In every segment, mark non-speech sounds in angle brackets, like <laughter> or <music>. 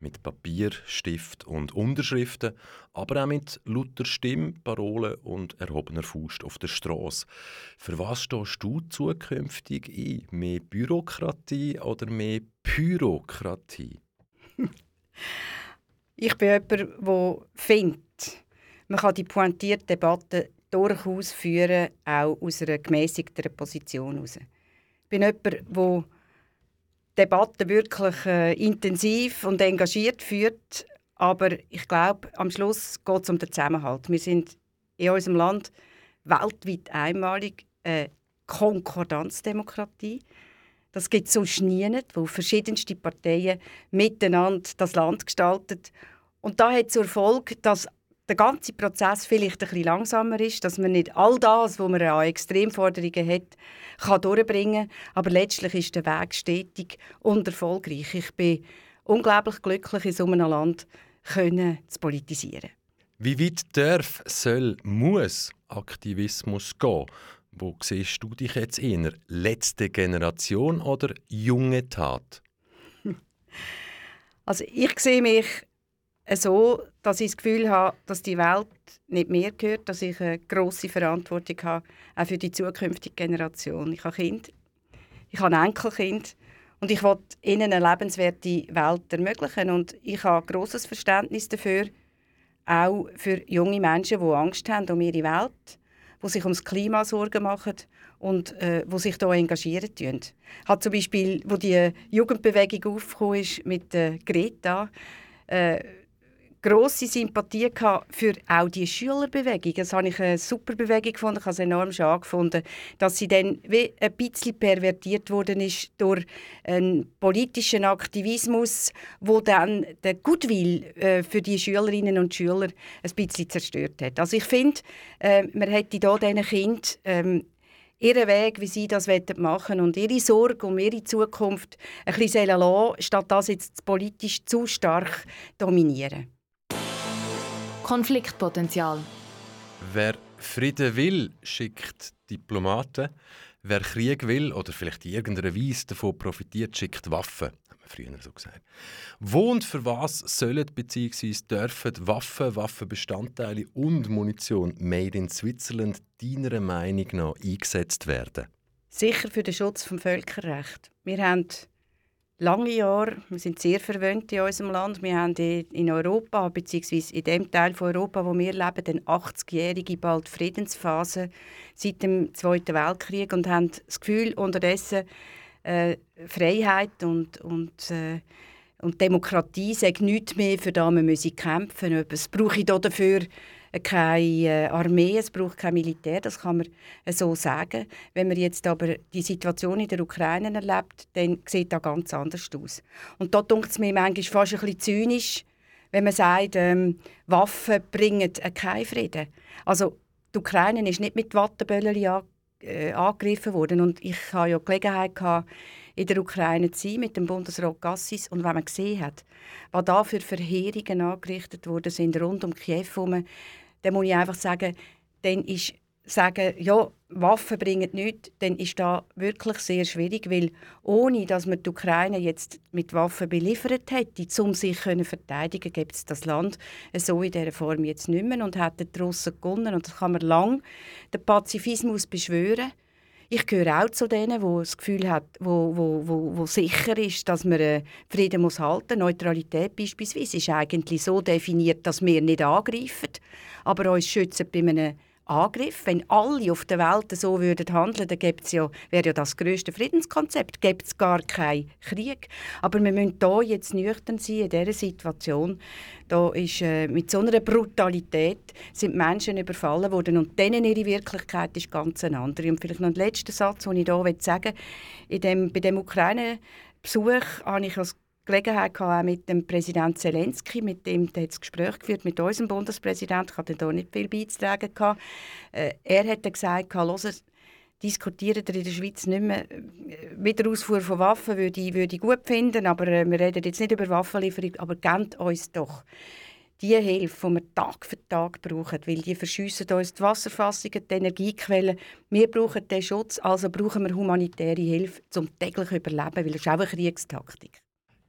Mit Papier, Stift und Unterschriften, aber auch mit lauter Stimme, Parolen und erhobener Faust auf der Straße. Für was stehst du zukünftig ein? Mehr Bürokratie oder mehr Pyrokratie? <laughs> Ich bin jemand, der findet, man kann die pointierte Debatte durchaus führen, auch aus einer gemäßigteren Position heraus. Ich bin jemand, der Debatte wirklich äh, intensiv und engagiert führt. Aber ich glaube, am Schluss geht es um den Zusammenhalt. Wir sind in unserem Land weltweit einmalig eine Konkordanzdemokratie. Das gibt es sonst nie, wo verschiedenste Parteien miteinander das Land gestalten. Und da hat zur Folge, dass der ganze Prozess vielleicht ein bisschen langsamer ist, dass man nicht all das, was man an Extremforderungen hat, kann durchbringen kann. Aber letztlich ist der Weg stetig und erfolgreich. Ich bin unglaublich glücklich, in so einem Land können zu politisieren. Wie weit darf, soll, muss Aktivismus gehen? Wo siehst du dich jetzt eher? Letzte Generation oder junge Tat? <laughs> Also ich sehe mich so, dass ich das Gefühl habe, dass die Welt nicht mir gehört, dass ich eine grosse Verantwortung habe, auch für die zukünftige Generation. Ich habe Kinder, ich habe Enkelkind und ich will ihnen eine lebenswerte Welt ermöglichen. Und ich habe grosses Verständnis dafür, auch für junge Menschen, die Angst haben um ihre Welt, die sich ums Klima Sorgen machen und äh, wo sich da engagieren tun. Hat zum Beispiel, wo die Jugendbewegung aufgekommen ist mit äh, Greta, äh, grosse Sympathie für auch die Schülerbewegung. Das habe ich eine super Bewegung gefunden. Ich habe es enorm schade gefunden, dass sie dann wie ein bisschen pervertiert worden ist durch einen politischen Aktivismus, wo dann den Goodwill äh, für die Schülerinnen und Schüler ein bisschen zerstört hat. Also ich finde, äh, man hätte hier diesen Kindern ähm, ihren Weg, wie sie das machen und ihre Sorge um ihre Zukunft ein bisschen lassen, statt das jetzt politisch zu stark dominieren. Konfliktpotenzial. Wer Frieden will, schickt Diplomaten. Wer Krieg will oder vielleicht in irgendeiner Weise davon profitiert, schickt Waffen. Hat man früher so gesagt. Wo und für was sollen bzw. dürfen Waffen, Waffenbestandteile und Munition made in Switzerland deiner Meinung nach eingesetzt werden? Sicher für den Schutz des Völkerrechts. Wir haben lange Jahre. Wir sind sehr verwöhnt in unserem Land. Wir haben in Europa, beziehungsweise in dem Teil von Europa, wo wir leben, den 80-jährige bald Friedensphase seit dem Zweiten Weltkrieg und haben das Gefühl, unterdessen äh, Freiheit und, und, äh, und Demokratie sei nichts mehr, für das wir kämpfen müssen. Es brauche ich dafür keine äh, Armee, es braucht kein Militär, das kann man äh, so sagen. Wenn man jetzt aber die Situation in der Ukraine erlebt, dann sieht das ganz anders aus. Und da denkt es mir manchmal fast ein bisschen zynisch, wenn man sagt, ähm, Waffen bringen äh, keinen Frieden. Also die Ukraine ist nicht mit äh, angegriffen worden und ich hatte ja Gelegenheit gehabt, in der Ukraine zu sein mit dem Bundesrat Gassis und wenn man gesehen hat, was da für Verheerungen angerichtet worden sind rund um Kiew herum, dann muss ich einfach sagen, dann ist sagen, ja, Waffen bringen nichts, dann ist das wirklich sehr schwierig, weil ohne, dass man die Ukraine jetzt mit Waffen beliefert hätte, um sich zu verteidigen, gibt es das Land so in dieser Form jetzt nicht mehr und hätten die Russen gewonnen. Und das kann man lang den Pazifismus beschwören. Ich gehöre auch zu denen, die das Gefühl hat, wo, wo, wo, wo sicher ist, dass man äh, Frieden muss halten. Neutralität beispielsweise ist eigentlich so definiert, dass wir nicht angreifen, aber uns schützen bei einem Angriff. Wenn alle auf der Welt so würden handeln, dann ja, wäre ja das größte Friedenskonzept, gäbe es gar keinen Krieg. Aber wir müssen hier jetzt nüchtern sein in dieser Situation. Da ist äh, mit so einer Brutalität sind Menschen überfallen worden und denen ihre Wirklichkeit ist ganz eine andere. Und vielleicht noch ein letzter Satz, den ich hier sagen will. dem, bei dem Ukraine-Besuch habe ich als Gelegenheit gehabt, auch mit dem Präsident Zelensky, mit dem der das Gespräch geführt mit unserem Bundespräsidenten. Ich hatte da nicht viel beizutragen. Gehabt. Äh, er hat gesagt, hören, diskutieren in der Schweiz nicht mehr. Äh, Wiederausfuhr von Waffen würde ich, würde ich gut finden, aber äh, wir reden jetzt nicht über Waffenlieferung, aber gebt uns doch die Hilfe, die wir Tag für Tag brauchen, weil die verschiessen uns die Wasserfassungen, die Energiequellen. Wir brauchen den Schutz, also brauchen wir humanitäre Hilfe zum täglichen Überleben, weil das ist auch eine Kriegstaktik.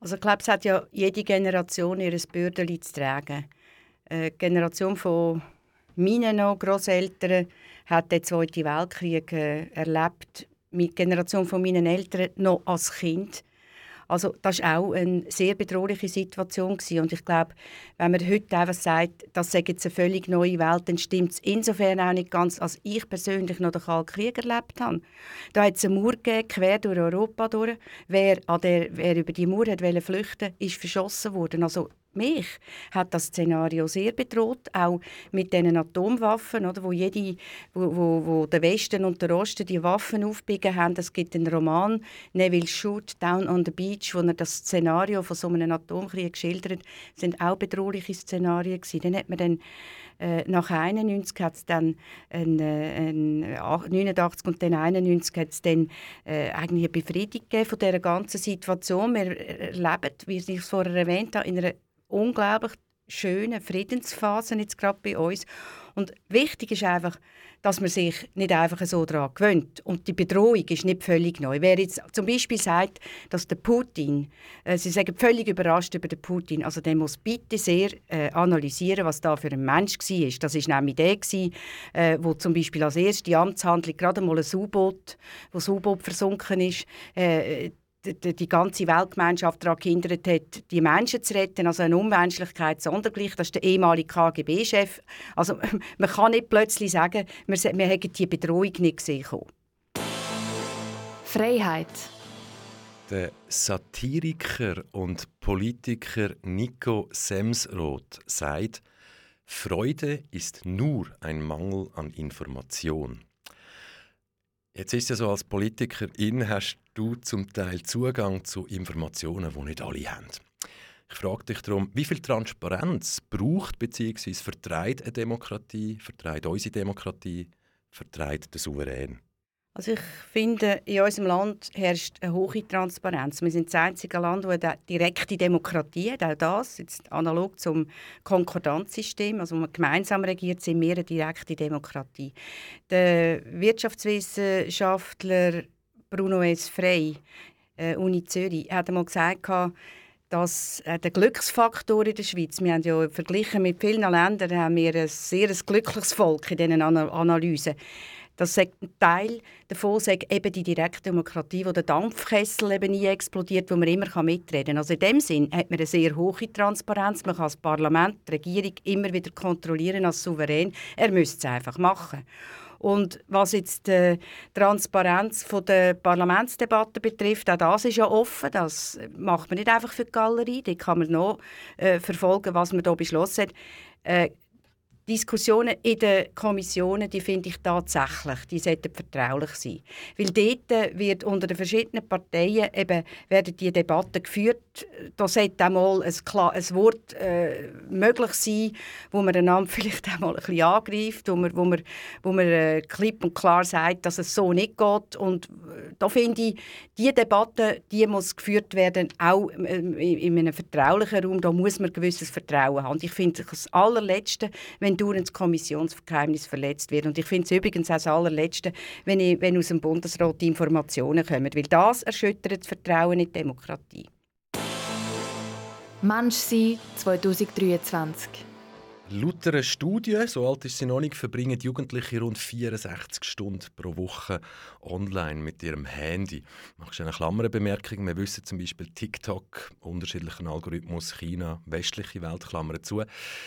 Also ich glaube, es hat ja jede Generation ihr Bürden zu tragen. Äh, die Generation von meinen Großeltern hat den Zweiten Weltkrieg äh, erlebt. Die Generation von meinen Eltern noch als Kind. Also das war auch eine sehr bedrohliche Situation gewesen. und ich glaube, wenn man heute einfach sagt, das sei jetzt eine völlig neue Welt, dann stimmt es insofern auch nicht ganz, als ich persönlich noch den Kalten Krieg erlebt habe. Da hat es eine Mauer gegeben, quer durch Europa durch. Wer, an der, wer über die Mauer wollte flüchten, ist verschossen worden. Also mich hat das Szenario sehr bedroht, auch mit den Atomwaffen, oder, wo, jede, wo, wo, wo der Westen und der Osten die Waffen aufbiegen haben. Es gibt einen Roman, Neville Shoot, Down on the Beach, wo er das Szenario von so einem Atomkrieg schildert. Das sind auch bedrohliche Szenarien gewesen. Dann hat man dann äh, nach 91 hat es dann ein, äh, ein, 89 und dann 91 hat es dann äh, eigentlich eine Befriedigung von dieser ganzen Situation. Wir erleben, wie ich es vorher erwähnt habe, in einer unglaublich schöne Friedensphase jetzt gerade bei uns. Und wichtig ist einfach, dass man sich nicht einfach so daran gewöhnt. Und die Bedrohung ist nicht völlig neu. Wer jetzt zum Beispiel sagt, dass der Putin, äh, Sie sagen völlig überrascht über den Putin, also der muss bitte sehr äh, analysieren, was da für ein Mensch war. Das war nämlich der, gewesen, äh, wo zum Beispiel als erste Amtshandlung gerade mal ein U-Boot, das U-Boot versunken ist, äh, die, die ganze Weltgemeinschaft daran gehindert hat, die Menschen zu retten, also eine Unmenschlichkeit sondergleich. Das ist der ehemalige KGB-Chef. Also <laughs> man kann nicht plötzlich sagen, wir, wir hätten die Bedrohung nicht gesehen. Freiheit. Der Satiriker und Politiker Nico Semsroth sagt, Freude ist nur ein Mangel an Information. Jetzt ist ja so, als Politikerin hast du zum Teil Zugang zu Informationen, die nicht alle haben. Ich frage dich darum, wie viel Transparenz braucht bzw. vertreibt eine Demokratie, vertreibt unsere Demokratie, vertreibt der Souverän? Also ich finde, in unserem Land herrscht eine hohe Transparenz. Wir sind das einzige Land, das eine direkte Demokratie hat. Auch das, jetzt analog zum Konkordanzsystem, also wo man gemeinsam regiert, sind wir eine direkte Demokratie. Der Wirtschaftswissenschaftler Bruno S. Frey, äh, Uni Zürich, hat einmal gesagt, dass äh, der Glücksfaktor in der Schweiz, wir haben ja verglichen mit vielen Ländern, haben wir ein sehr glückliches Volk in diesen Analysen. Das ein Teil davon sagt eben die Direktdemokratie, wo der Dampfkessel eben nie explodiert, wo man immer mitreden kann. Also in dem Sinn hat man eine sehr hohe Transparenz. Man kann das Parlament, die Regierung immer wieder kontrollieren als Souverän. Er müsste es einfach machen. Und was jetzt die Transparenz von der Parlamentsdebatte betrifft, auch das ist ja offen. Das macht man nicht einfach für die Galerie. Da kann man noch äh, verfolgen, was man hier beschlossen hat. Äh, Diskussionen in den Kommissionen, die finde ich tatsächlich, die sollten vertraulich sein. Weil dort wird unter den verschiedenen Parteien eben, werden die Debatten geführt. Da sollte auch mal ein, klar, ein Wort äh, möglich sein, wo man einander <laughs> vielleicht auch mal ein bisschen angreift, wo man, wo man, wo man äh, klipp und klar sagt, dass es so nicht geht. Und äh, da finde ich, diese Debatte, die muss geführt werden, auch ähm, in einem vertraulichen Raum. Da muss man gewisses Vertrauen haben. Und ich finde das allerletzte, wenn wenn das Kommissionsgeheimnis verletzt wird. Und ich finde es übrigens auch das allerletzte, wenn, ich, wenn aus dem Bundesrat die Informationen kommen, weil das erschüttert das Vertrauen in die Demokratie. Mensch sein 2023 Laut einer Studie, so alt ist sie noch nicht, verbringen Jugendliche rund 64 Stunden pro Woche online mit ihrem Handy. Machst du eine Klammerbemerkung? Wir wissen zum Beispiel TikTok, unterschiedlichen Algorithmus, China, westliche Welt, Klammern zu.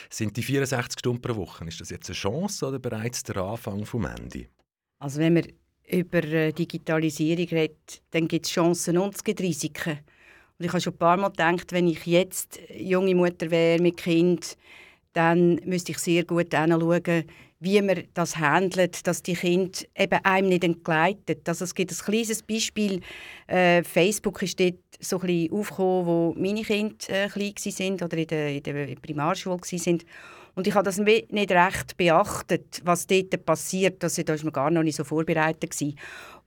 Sind die 64 Stunden pro Woche, ist das jetzt eine Chance oder bereits der Anfang vom Handy? Also wenn man über äh, Digitalisierung redet, dann gibt es Chancen und es gibt Risiken. Und ich habe schon ein paar Mal gedacht, wenn ich jetzt junge Mutter wäre mit Kind, dann müsste ich sehr gut anschauen, wie man das handelt, dass die Kinder eben einem nicht entgleiten. Also es gibt ein kleines Beispiel. Äh, Facebook ist dort so ein bisschen aufgekommen, wo meine Kinder äh, klein waren oder in der, in der Primarschule waren. Und ich habe das nicht recht beachtet, was dort passiert. Also, da war man gar noch nicht so vorbereitet. Gewesen.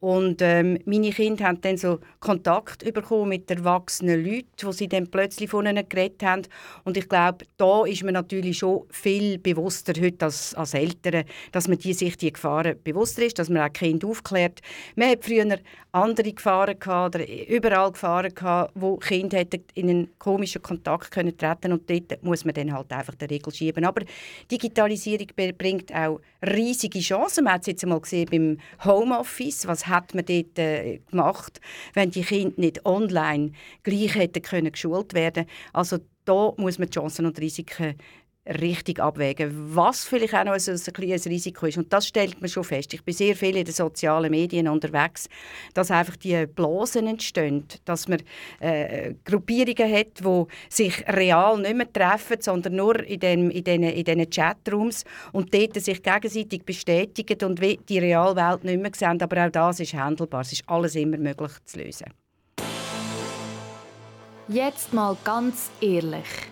Und ähm, meine Kinder haben dann so Kontakt bekommen mit erwachsenen Leuten, wo sie dann plötzlich von ihnen geredet haben. Und ich glaube, da ist man natürlich schon viel bewusster heute als, als Eltern, dass man die sich die Gefahren bewusster ist, dass man auch Kinder aufklärt. Man hat früher andere Gefahren gehabt, oder überall Gefahren gehabt, wo Kinder in einen komischen Kontakt können treten und dort muss man dann halt einfach die Regel schieben. Aber Digitalisierung bringt auch riesige Chancen. Man hat es jetzt einmal gesehen beim Homeoffice, was hat man dort äh, gemacht, wenn die Kinder nicht online gleich hätten können geschult werden. Also da muss man Chancen und Risiken richtig abwägen, was vielleicht auch noch ein, ein kleines Risiko ist. Und das stellt man schon fest. Ich bin sehr viel in den sozialen Medien unterwegs, dass einfach die Blasen entstehen, dass man äh, Gruppierungen hat, die sich real nicht mehr treffen, sondern nur in den, in in den Chatrooms und dort sich gegenseitig bestätigen und die Realwelt nicht mehr sehen. Aber auch das ist handelbar. Es ist alles immer möglich zu lösen. Jetzt mal ganz ehrlich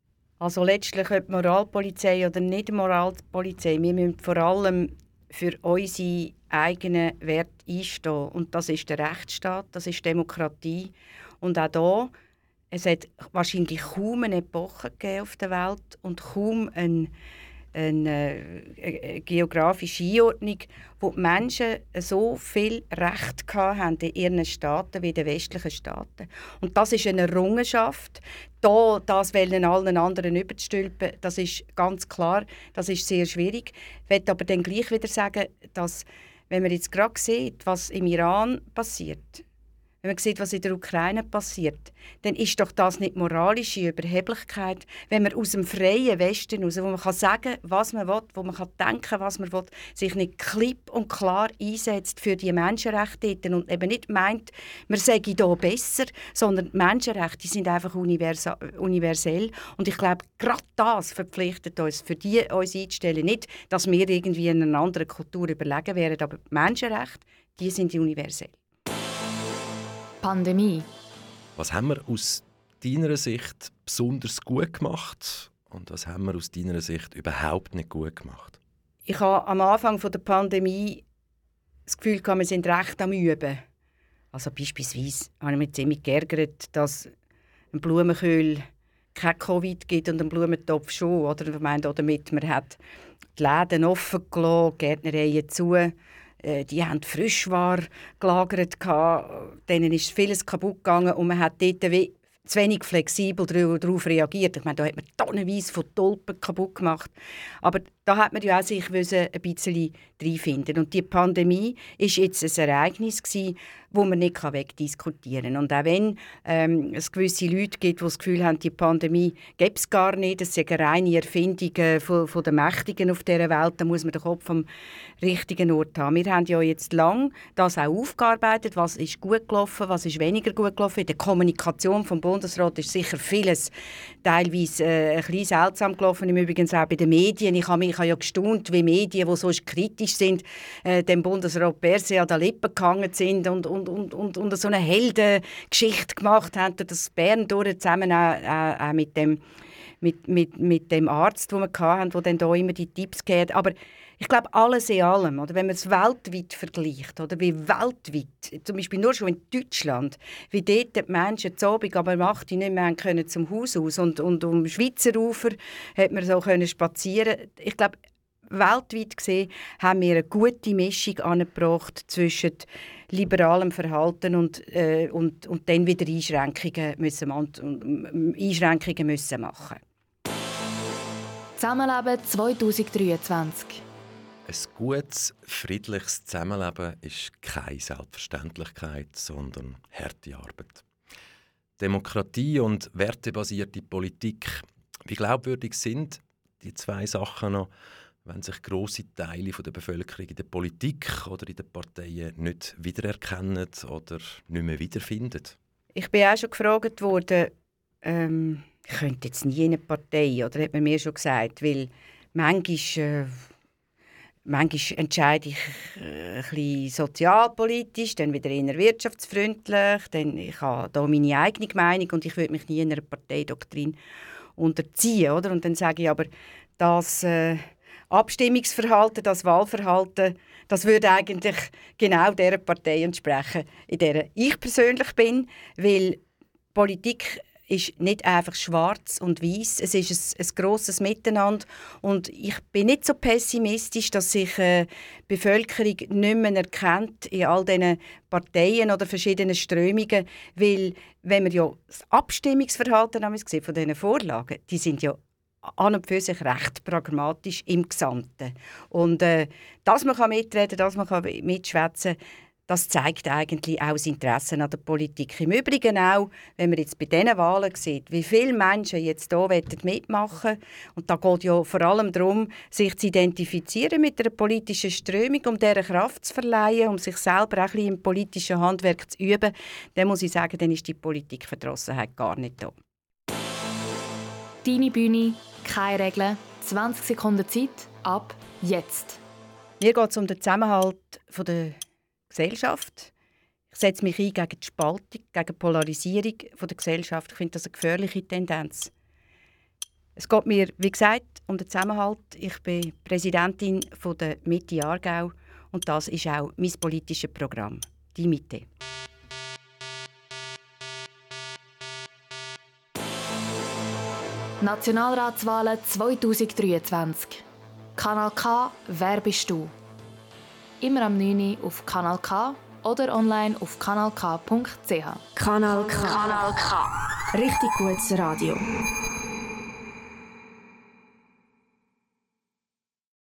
Also letztlich ob Moralpolizei oder nicht Moralpolizei, wir müssen vor allem für unsere eigenen Werte einstehen. Und das ist der Rechtsstaat, das ist Demokratie. Und auch hier, es hat wahrscheinlich kaum eine Epoche auf der Welt und kaum eine eine, äh, geografische Einordnung, wo die Menschen so viel Recht haben in ihren Staaten wie in den westlichen Staaten. Und das ist eine Errungenschaft. Da, das wollen allen anderen überzustülpen, das ist ganz klar, das ist sehr schwierig. Ich möchte aber dann gleich wieder sagen, dass wenn man jetzt gerade sieht, was im Iran passiert, wenn man sieht, was in der Ukraine passiert, dann ist doch das nicht moralische Überheblichkeit, wenn man aus dem freien Westen raus, wo man kann sagen, was man will, wo man kann denken, was man will, sich nicht klipp und klar einsetzt für die Menschenrechte und eben nicht meint, man sage hier besser, sondern die Menschenrechte sind einfach universell und ich glaube, gerade das verpflichtet uns, für die uns einzustellen, nicht, dass wir irgendwie in einer anderen Kultur überlegen wären, aber die Menschenrechte, die sind universell. Pandemie. Was haben wir aus deiner Sicht besonders gut gemacht und was haben wir aus deiner Sicht überhaupt nicht gut gemacht? Ich habe am Anfang der Pandemie das Gefühl, wir sind recht am Üben. Also beispielsweise habe ich mich ziemlich geärgert, dass ein Blumenköhl kein Covid gibt und ein Blumentopf schon. Oder ich meine, damit man hat die Läden offen gelassen, Gärtnereien zu die haben Frischware gelagert, denen ist vieles kaputt gegangen und man hat dort zu wenig flexibel darauf reagiert. Ich meine, da hat man tonnenweise von Tulpen kaputt gemacht. Aber da hat man ja auch sich ein bisschen reinfinden Und die Pandemie ist jetzt ein Ereignis gewesen, wo man nicht wegdiskutieren kann. Und auch wenn ähm, es gewisse Leute gibt, die das Gefühl haben, die Pandemie gäbe es gar nicht, ist eine reine Erfindung äh, von, von den Mächtigen auf dieser Welt, dann muss man den Kopf am richtigen Ort haben. Wir haben ja jetzt lang das auch aufgearbeitet, was ist gut gelaufen, was ist weniger gut gelaufen. In der Kommunikation vom Bundesrat ist sicher vieles teilweise äh, ein bisschen seltsam gelaufen, im Übrigen auch bei den Medien. Ich habe mich ja gestaunt, wie Medien, die so kritisch sind, äh, dem Bundesrat per se an den Lippen gehangen sind und, und, und, und, und so eine Heldengeschichte gemacht haben, das Bern durch zusammen auch, auch, auch mit dem mit, mit, mit dem Arzt, den wir hatten, der dann da immer die Tipps gegeben Aber ich glaube, alles in allem, oder? Wenn man es weltweit vergleicht, oder? Wie weltweit, zum Beispiel nur schon in Deutschland, wie dort die Menschen zu Abend aber um 8 nicht mehr können zum Haus aus und, und um Schweizer Ufer hat man so können spazieren. Ich glaube, weltweit gesehen haben wir eine gute Mischung angebracht zwischen liberalem Verhalten und, äh, und, und dann wieder Einschränkungen müssen, und, und, Einschränkungen müssen machen. Zusammenleben 2023 ein gutes, friedliches Zusammenleben ist keine Selbstverständlichkeit, sondern harte Arbeit. Demokratie und wertebasierte Politik, wie glaubwürdig sind die zwei Sachen noch, wenn sich große Teile der Bevölkerung in der Politik oder in den Parteien nicht wiedererkennen oder nicht mehr wiederfinden? Ich bin auch schon gefragt worden, ähm, ich könnte jetzt nie in eine Partei, oder hat man mir schon gesagt, weil manchmal äh, Manchmal entscheide ich äh, ein bisschen sozialpolitisch, dann wieder eher wirtschaftsfreundlich. Dann, ich habe da meine eigene Meinung und ich würde mich nie in einer Parteidoktrin unterziehen. Oder? Und dann sage ich aber, das äh, Abstimmungsverhalten, das Wahlverhalten, das würde eigentlich genau der Partei entsprechen, in der ich persönlich bin, weil Politik ist nicht einfach schwarz und weiß. Es ist ein, ein grosses Miteinander. Und ich bin nicht so pessimistisch, dass sich äh, die Bevölkerung nicht mehr erkennt in all diesen Parteien oder verschiedenen Strömungen. Weil, wenn man ja das Abstimmungsverhalten von diesen Vorlagen, die sind ja an und für sich recht pragmatisch im Gesamten. Und äh, dass man mitreden kann, dass man mitschwätzen kann, das zeigt eigentlich auch das Interesse an der Politik. Im Übrigen auch, wenn man jetzt bei diesen Wahlen sieht, wie viele Menschen jetzt hier mitmachen Und da geht ja vor allem darum, sich zu identifizieren mit einer politischen Strömung, um dieser Kraft zu verleihen, um sich selber auch ein bisschen im politischen Handwerk zu üben. Dann muss ich sagen, dann ist die Politikverdrossenheit gar nicht da. Deine Bühne, keine Regeln, 20 Sekunden Zeit, ab jetzt. Mir geht es um den Zusammenhalt der Gesellschaft. Ich setze mich ein gegen die Spaltung, gegen die Polarisierung der Gesellschaft. Ich finde das eine gefährliche Tendenz. Es geht mir, wie gesagt, um den Zusammenhalt. Ich bin Präsidentin der Mitte Aargau und das ist auch mein politisches Programm, die Mitte. Nationalratswahlen 2023. Kanal K, wer bist du? immer am 9 Uhr auf Kanal K oder online auf kanalk.ch. Kanal K. Kanal K. Richtig gutes Radio.